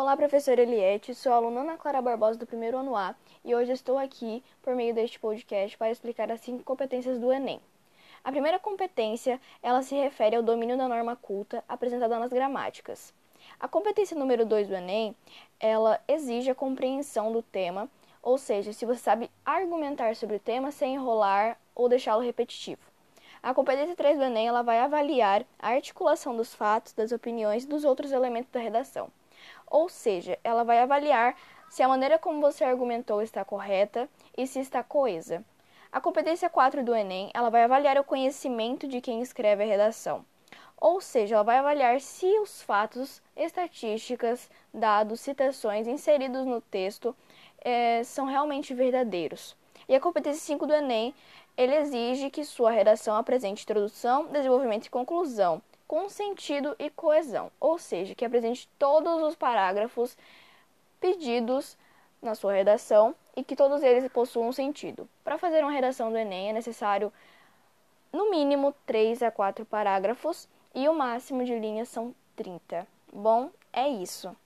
Olá, professora Eliette, sou aluna Ana Clara Barbosa do primeiro ano A e hoje estou aqui por meio deste podcast para explicar as cinco competências do Enem. A primeira competência, ela se refere ao domínio da norma culta apresentada nas gramáticas. A competência número 2 do Enem, ela exige a compreensão do tema, ou seja, se você sabe argumentar sobre o tema sem enrolar ou deixá-lo repetitivo. A competência 3 do Enem, ela vai avaliar a articulação dos fatos, das opiniões e dos outros elementos da redação. Ou seja, ela vai avaliar se a maneira como você argumentou está correta e se está coesa. A competência 4 do Enem, ela vai avaliar o conhecimento de quem escreve a redação. Ou seja, ela vai avaliar se os fatos, estatísticas, dados, citações inseridos no texto é, são realmente verdadeiros. E a competência 5 do Enem, ele exige que sua redação apresente introdução, desenvolvimento e conclusão com sentido e coesão, ou seja, que apresente todos os parágrafos pedidos na sua redação e que todos eles possuam sentido. Para fazer uma redação do Enem é necessário no mínimo 3 a 4 parágrafos e o máximo de linhas são 30. Bom, é isso.